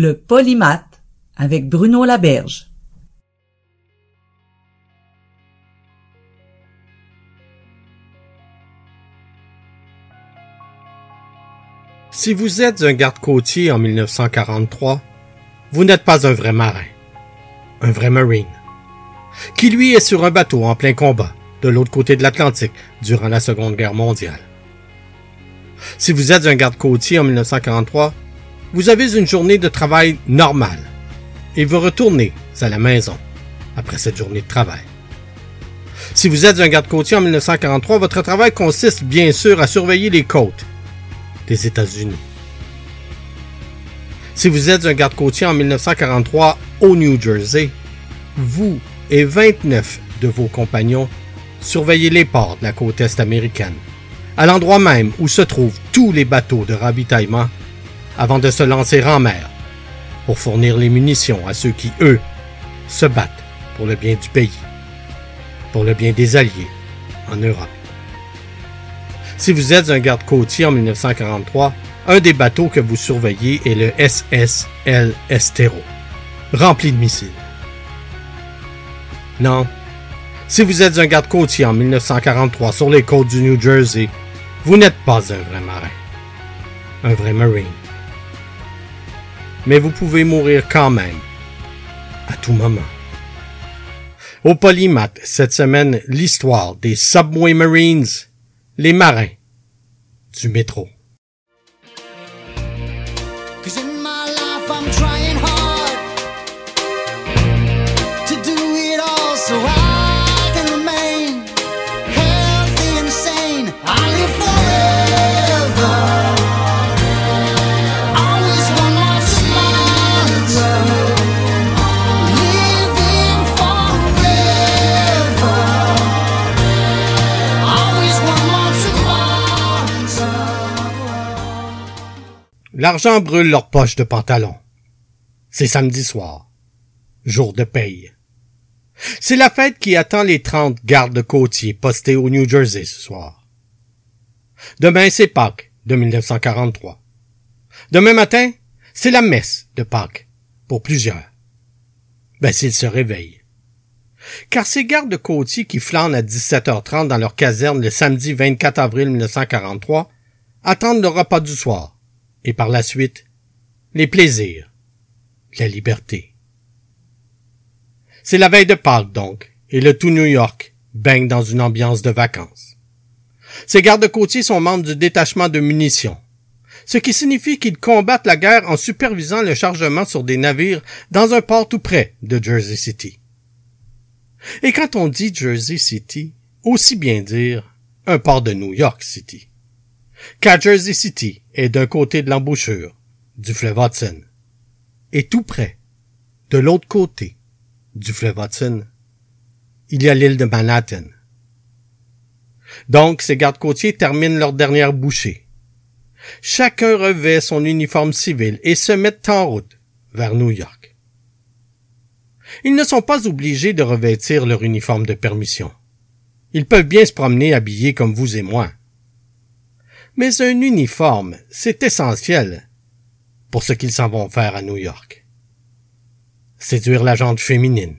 Le polymath avec Bruno Laberge. Si vous êtes un garde-côtier en 1943, vous n'êtes pas un vrai marin, un vrai marine, qui lui est sur un bateau en plein combat de l'autre côté de l'Atlantique durant la Seconde Guerre mondiale. Si vous êtes un garde-côtier en 1943, vous avez une journée de travail normale et vous retournez à la maison après cette journée de travail. Si vous êtes un garde-côtier en 1943, votre travail consiste bien sûr à surveiller les côtes des États-Unis. Si vous êtes un garde-côtier en 1943 au New Jersey, vous et 29 de vos compagnons surveillez les ports de la côte est américaine, à l'endroit même où se trouvent tous les bateaux de ravitaillement avant de se lancer en mer pour fournir les munitions à ceux qui, eux, se battent pour le bien du pays, pour le bien des Alliés en Europe. Si vous êtes un garde-côtier en 1943, un des bateaux que vous surveillez est le SSL Estero, rempli de missiles. Non, si vous êtes un garde-côtier en 1943 sur les côtes du New Jersey, vous n'êtes pas un vrai marin, un vrai marine mais vous pouvez mourir quand même, à tout moment. Au Polymath, cette semaine, l'histoire des Subway Marines, les marins du métro. L'argent brûle leurs poches de pantalon. C'est samedi soir. Jour de paye. C'est la fête qui attend les trente gardes côtiers postés au New Jersey ce soir. Demain, c'est Pâques de 1943. Demain matin, c'est la messe de Pâques pour plusieurs. Ben, s'ils se réveillent. Car ces gardes côtiers qui flânent à 17h30 dans leur caserne le samedi 24 avril 1943 attendent le repas du soir et par la suite, les plaisirs, la liberté. C'est la veille de Pâques donc, et le tout New York baigne dans une ambiance de vacances. Ces gardes-côtiers sont membres du détachement de munitions, ce qui signifie qu'ils combattent la guerre en supervisant le chargement sur des navires dans un port tout près de Jersey City. Et quand on dit Jersey City, aussi bien dire un port de New York City. Car Jersey City est d'un côté de l'embouchure du fleuve Hudson. Et tout près, de l'autre côté du fleuve Hudson, il y a l'île de Manhattan. Donc, ces gardes-côtiers terminent leur dernière bouchée. Chacun revêt son uniforme civil et se met en route vers New York. Ils ne sont pas obligés de revêtir leur uniforme de permission. Ils peuvent bien se promener habillés comme vous et moi. Mais un uniforme, c'est essentiel pour ce qu'ils s'en vont faire à New York. Séduire la gente féminine.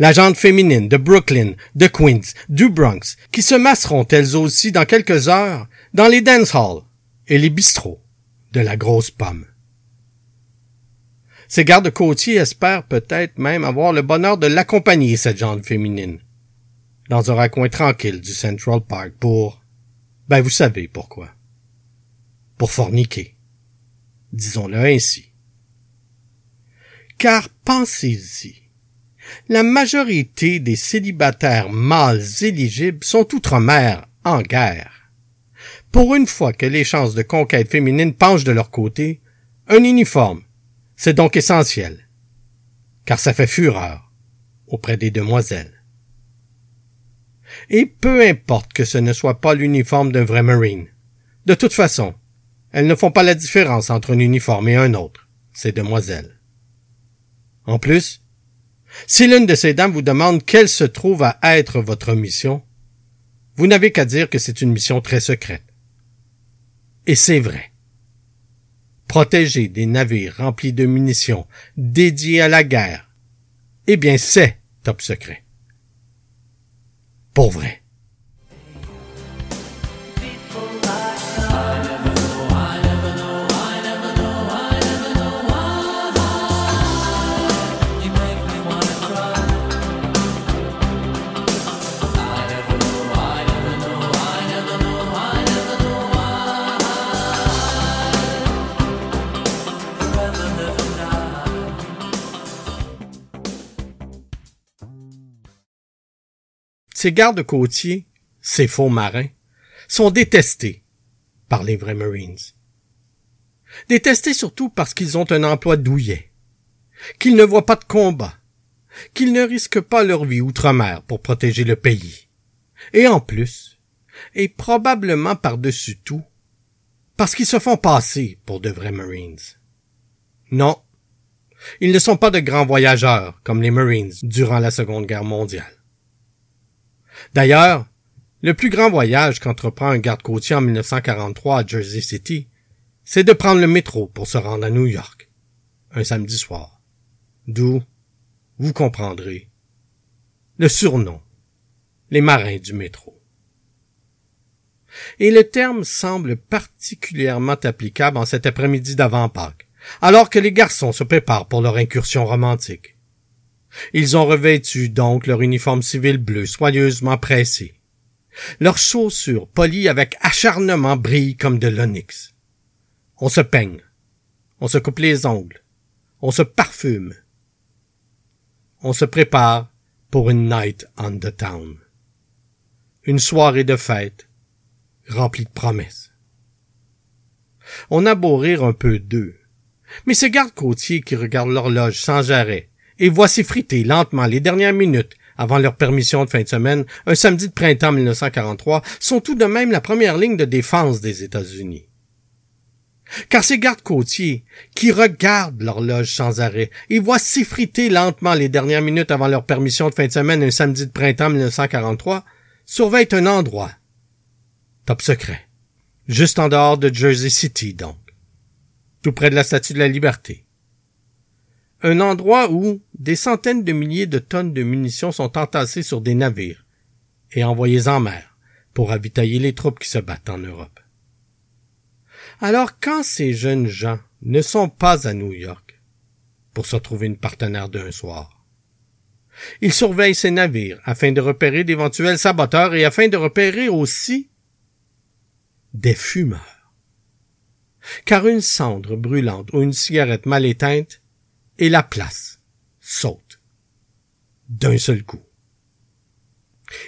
La gente féminine de Brooklyn, de Queens, du Bronx, qui se masseront elles aussi dans quelques heures dans les dance halls et les bistrots de la grosse pomme. Ces gardes-côtiers espèrent peut-être même avoir le bonheur de l'accompagner, cette gente féminine, dans un raccoin tranquille du Central Park pour ben, vous savez pourquoi. Pour forniquer. Disons-le ainsi. Car pensez-y. La majorité des célibataires mâles éligibles sont outre-mer en guerre. Pour une fois que les chances de conquête féminine penchent de leur côté, un uniforme, c'est donc essentiel, car ça fait fureur auprès des demoiselles. Et peu importe que ce ne soit pas l'uniforme d'un vrai Marine. De toute façon, elles ne font pas la différence entre un uniforme et un autre, ces demoiselles. En plus, si l'une de ces dames vous demande quelle se trouve à être votre mission, vous n'avez qu'à dire que c'est une mission très secrète. Et c'est vrai. Protéger des navires remplis de munitions dédiés à la guerre, eh bien c'est top secret. Pour. Ces gardes-côtiers, ces faux marins, sont détestés par les vrais Marines. Détestés surtout parce qu'ils ont un emploi douillet, qu'ils ne voient pas de combat, qu'ils ne risquent pas leur vie outre-mer pour protéger le pays. Et en plus, et probablement par-dessus tout, parce qu'ils se font passer pour de vrais Marines. Non, ils ne sont pas de grands voyageurs comme les Marines durant la Seconde Guerre mondiale. D'ailleurs, le plus grand voyage qu'entreprend un garde-côtier en 1943 à Jersey City, c'est de prendre le métro pour se rendre à New York, un samedi soir. D'où, vous comprendrez, le surnom, les marins du métro. Et le terme semble particulièrement applicable en cet après-midi d'avant-Pâques, alors que les garçons se préparent pour leur incursion romantique. Ils ont revêtu donc leur uniforme civil bleu soigneusement pressé. Leurs chaussures polies avec acharnement brillent comme de l'onyx. On se peigne. On se coupe les ongles. On se parfume. On se prépare pour une night on the town. Une soirée de fête remplie de promesses. On a beau rire un peu d'eux, mais ces gardes-côtiers qui regardent l'horloge sans arrêt et voici friter lentement les dernières minutes avant leur permission de fin de semaine, un samedi de printemps 1943, sont tout de même la première ligne de défense des États-Unis. Car ces gardes côtiers, qui regardent l'horloge sans arrêt et voient s'effriter lentement les dernières minutes avant leur permission de fin de semaine un samedi de printemps 1943, surveillent un endroit. Top secret. Juste en dehors de Jersey City, donc. Tout près de la Statue de la Liberté un endroit où des centaines de milliers de tonnes de munitions sont entassées sur des navires et envoyées en mer pour ravitailler les troupes qui se battent en Europe. Alors quand ces jeunes gens ne sont pas à New York pour se trouver une partenaire d'un soir, ils surveillent ces navires afin de repérer d'éventuels saboteurs et afin de repérer aussi des fumeurs. Car une cendre brûlante ou une cigarette mal éteinte et la place saute d'un seul coup.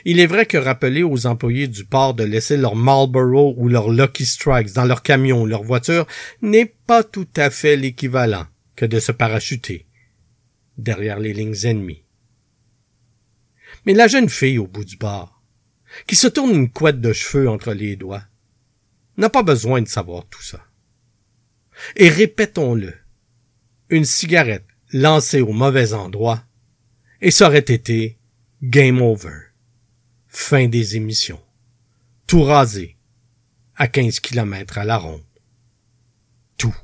Il est vrai que rappeler aux employés du port de laisser leur Marlboro ou leur Lucky Strikes dans leur camion ou leur voiture n'est pas tout à fait l'équivalent que de se parachuter derrière les lignes ennemies. Mais la jeune fille au bout du bar, qui se tourne une couette de cheveux entre les doigts, n'a pas besoin de savoir tout ça. Et répétons-le, une cigarette lancée au mauvais endroit, et ça aurait été game over. Fin des émissions. Tout rasé, à 15 kilomètres à la ronde. Tout.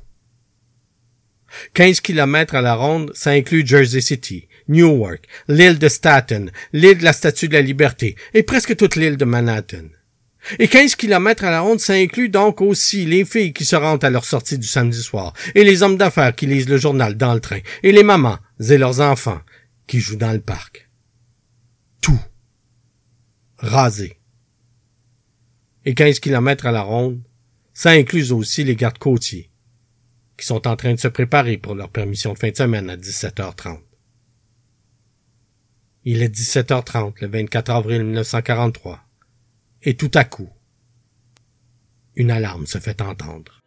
15 kilomètres à la ronde, ça inclut Jersey City, Newark, l'île de Staten, l'île de la Statue de la Liberté et presque toute l'île de Manhattan. Et 15 kilomètres à la ronde, ça inclut donc aussi les filles qui se rendent à leur sortie du samedi soir, et les hommes d'affaires qui lisent le journal dans le train, et les mamans et leurs enfants qui jouent dans le parc. Tout. Rasé. Et 15 kilomètres à la ronde, ça inclut aussi les gardes côtiers, qui sont en train de se préparer pour leur permission de fin de semaine à 17h30. Il est 17h30 le 24 avril 1943. Et tout à coup, une alarme se fait entendre.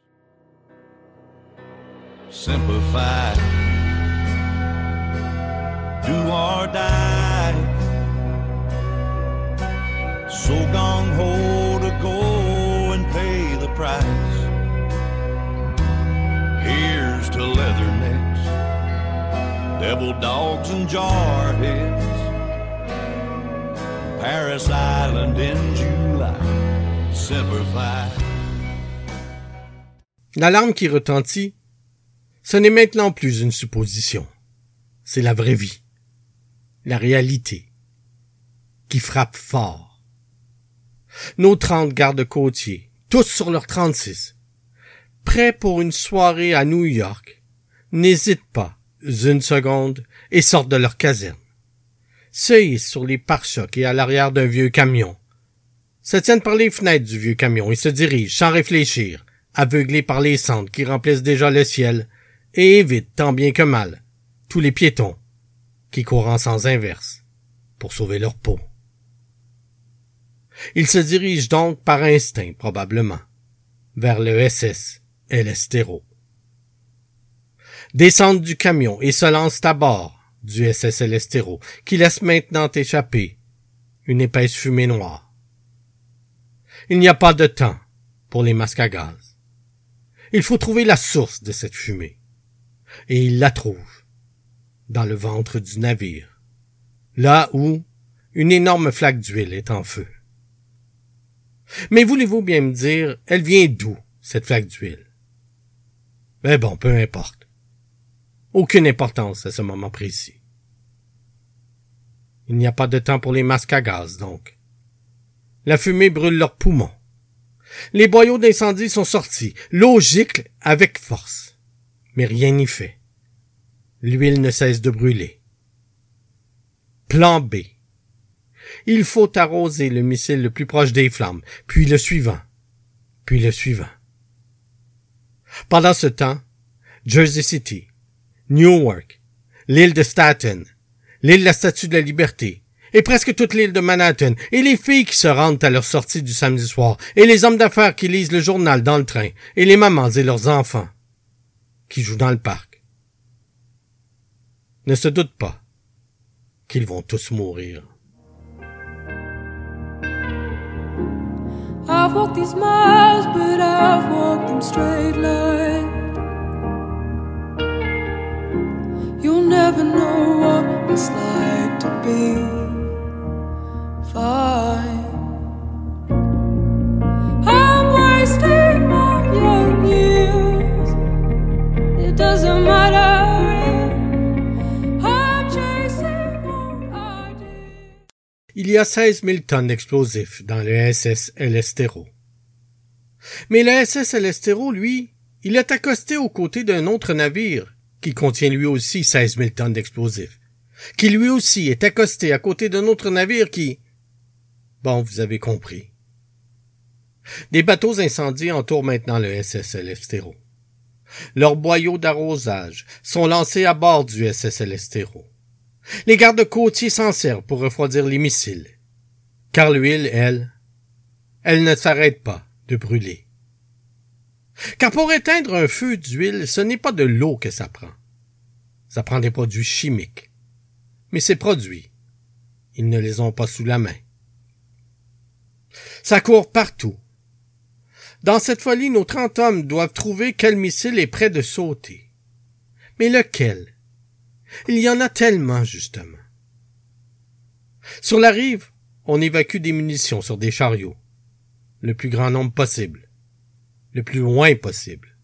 Simplify. Do or die. So gong ho to go and pay the price. Here's to leathernecks, devil dogs and jarheads. Paris Island in July. L'alarme qui retentit, ce n'est maintenant plus une supposition. C'est la vraie vie. La réalité. Qui frappe fort. Nos trente gardes-côtiers, tous sur leurs trente-six, prêts pour une soirée à New York, n'hésitent pas une seconde et sortent de leur caserne. Se hissent sur les pare-chocs et à l'arrière d'un vieux camion. Se tiennent par les fenêtres du vieux camion et se dirigent sans réfléchir, aveuglés par les cendres qui remplissent déjà le ciel, et évitent tant bien que mal tous les piétons qui courent en sens inverse pour sauver leur peau. Ils se dirigent donc par instinct, probablement, vers le SS El Estero. Descendent du camion et se lancent à bord du SS El qui laisse maintenant échapper une épaisse fumée noire. Il n'y a pas de temps pour les masques à gaz. Il faut trouver la source de cette fumée. Et ils la trouvent dans le ventre du navire, là où une énorme flaque d'huile est en feu. Mais voulez-vous bien me dire, elle vient d'où, cette flaque d'huile? Mais bon, peu importe. Aucune importance à ce moment précis. Il n'y a pas de temps pour les masques à gaz, donc. La fumée brûle leurs poumons. Les boyaux d'incendie sont sortis, l'eau gicle avec force. Mais rien n'y fait. L'huile ne cesse de brûler. Plan B. Il faut arroser le missile le plus proche des flammes, puis le suivant, puis le suivant. Pendant ce temps, Jersey City, Newark, l'île de Staten, l'île de la Statue de la Liberté, et presque toute l'île de Manhattan, et les filles qui se rendent à leur sortie du samedi soir, et les hommes d'affaires qui lisent le journal dans le train, et les mamans et leurs enfants qui jouent dans le parc ne se doute pas qu'ils vont tous mourir. I've walked these miles, but I've walked them straight line. You'll never know what it's like to be Il y a 16 000 tonnes d'explosifs dans le SS El Estero. Mais le SS El Estero, lui, il est accosté aux côtés d'un autre navire qui contient lui aussi 16 000 tonnes d'explosifs, qui lui aussi est accosté à côté d'un autre navire qui... Bon, vous avez compris. Des bateaux incendiés entourent maintenant le SS El Estero. Leurs boyaux d'arrosage sont lancés à bord du SS El Estero. Les gardes-côtiers s'en servent pour refroidir les missiles. Car l'huile, elle, elle ne s'arrête pas de brûler. Car pour éteindre un feu d'huile, ce n'est pas de l'eau que ça prend. Ça prend des produits chimiques. Mais ces produits, ils ne les ont pas sous la main. Ça court partout. Dans cette folie, nos trente hommes doivent trouver quel missile est prêt de sauter. Mais lequel? Il y en a tellement, justement. Sur la rive, on évacue des munitions sur des chariots. Le plus grand nombre possible. Le plus loin possible.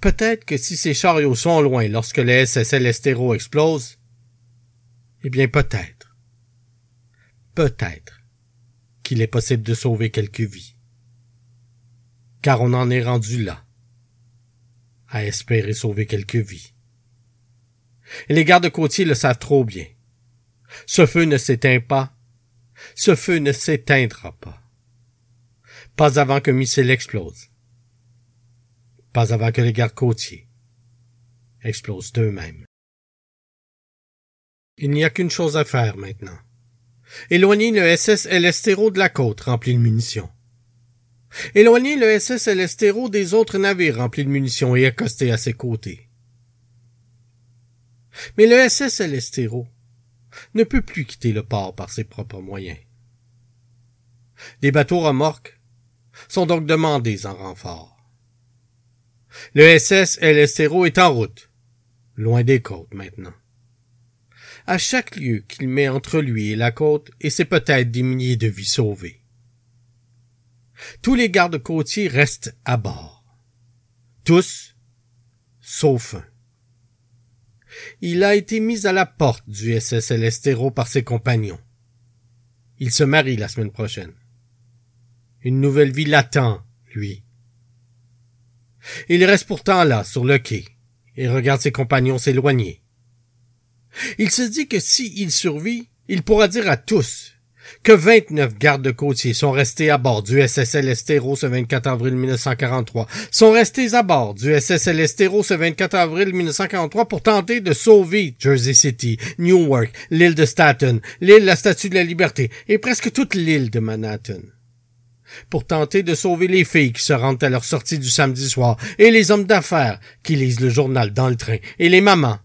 Peut-être que si ces chariots sont loin lorsque le SSL Estero explose, eh bien peut-être, peut-être qu'il est possible de sauver quelques vies. Car on en est rendu là, à espérer sauver quelques vies. Et les gardes-côtiers le savent trop bien. Ce feu ne s'éteint pas. Ce feu ne s'éteindra pas. Pas avant qu'un missile explose. Pas avant que les gardes-côtiers explosent d'eux-mêmes. Il n'y a qu'une chose à faire maintenant. Éloigner le SS El Estero de la côte rempli de munitions. Éloigner le SS El Estero des autres navires remplis de munitions et accoster à ses côtés. Mais le SS El Estero ne peut plus quitter le port par ses propres moyens. Des bateaux remorques sont donc demandés en renfort. Le SS El Estero est en route, loin des côtes maintenant. À chaque lieu qu'il met entre lui et la côte, et c'est peut-être des milliers de vies sauvées. Tous les gardes-côtiers restent à bord. Tous, sauf un. Il a été mis à la porte du SS El Estero par ses compagnons. Il se marie la semaine prochaine. Une nouvelle vie l'attend, lui. Il reste pourtant là, sur le quai, et regarde ses compagnons s'éloigner. Il se dit que s'il survit, il pourra dire à tous que 29 gardes-côtiers sont restés à bord du SSL Estero ce 24 avril 1943, sont restés à bord du SSL Estero ce 24 avril 1943 pour tenter de sauver Jersey City, Newark, l'île de Staten, l'île la Statue de la Liberté et presque toute l'île de Manhattan. Pour tenter de sauver les filles qui se rendent à leur sortie du samedi soir, et les hommes d'affaires qui lisent le journal dans le train, et les mamans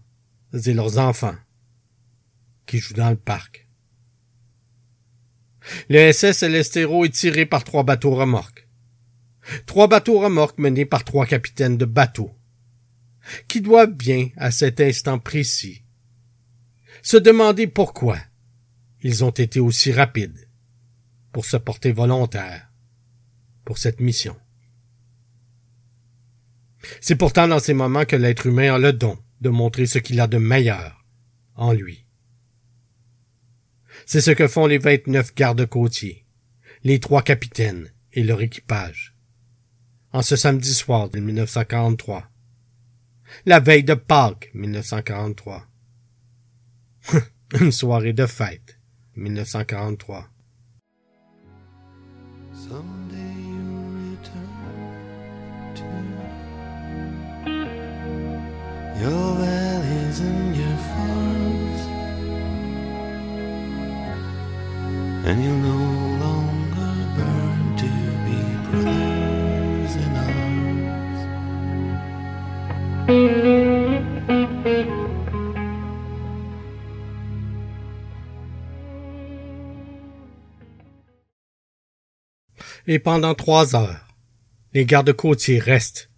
et leurs enfants qui jouent dans le parc. Le SS Elestero est tiré par trois bateaux remorques. Trois bateaux remorques menés par trois capitaines de bateaux, qui doivent bien, à cet instant précis, se demander pourquoi ils ont été aussi rapides pour se porter volontaires pour cette mission. C'est pourtant dans ces moments que l'être humain a le don de montrer ce qu'il a de meilleur en lui. C'est ce que font les vingt-neuf gardes-côtiers, les trois capitaines et leur équipage. En ce samedi soir de 1943. La veille de Pâques 1943. Une soirée de fête 1943. Someday Et pendant trois heures, les gardes-côtiers restent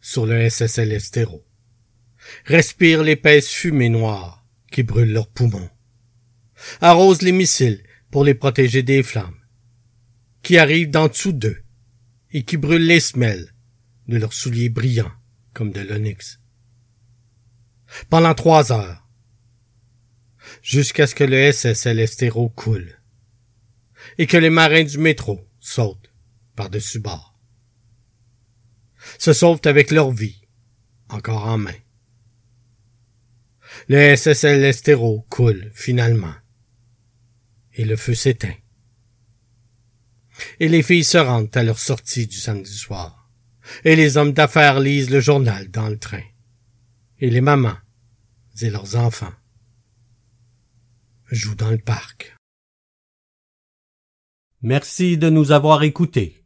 sur le SSL Estero, respirent l'épaisse fumée noire qui brûle leurs poumons, arrosent les missiles pour les protéger des flammes, qui arrivent d'en dessous d'eux et qui brûlent les semelles de leurs souliers brillants comme de l'onyx. Pendant trois heures, jusqu'à ce que le SSL Estero coule et que les marins du métro sautent par-dessus bord. Se sauvent avec leur vie, encore en main. Le SSL Estero coule finalement, et le feu s'éteint. Et les filles se rendent à leur sortie du samedi soir, et les hommes d'affaires lisent le journal dans le train, et les mamans et leurs enfants jouent dans le parc. Merci de nous avoir écoutés.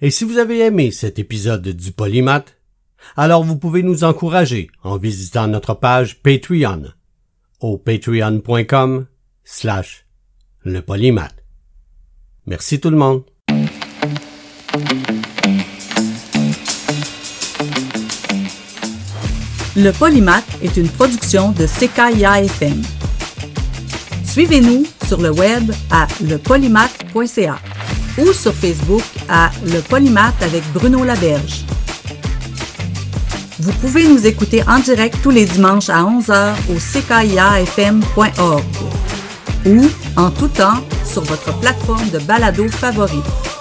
Et si vous avez aimé cet épisode du Polymath, alors vous pouvez nous encourager en visitant notre page Patreon au patreon.com slash le polymath. Merci tout le monde. Le Polymath est une production de CKIA FM. Suivez-nous sur le web à lepolymath.ca ou sur Facebook à Le Polymath avec Bruno Laberge. Vous pouvez nous écouter en direct tous les dimanches à 11h au ckiafm.org ou en tout temps sur votre plateforme de balado favorite.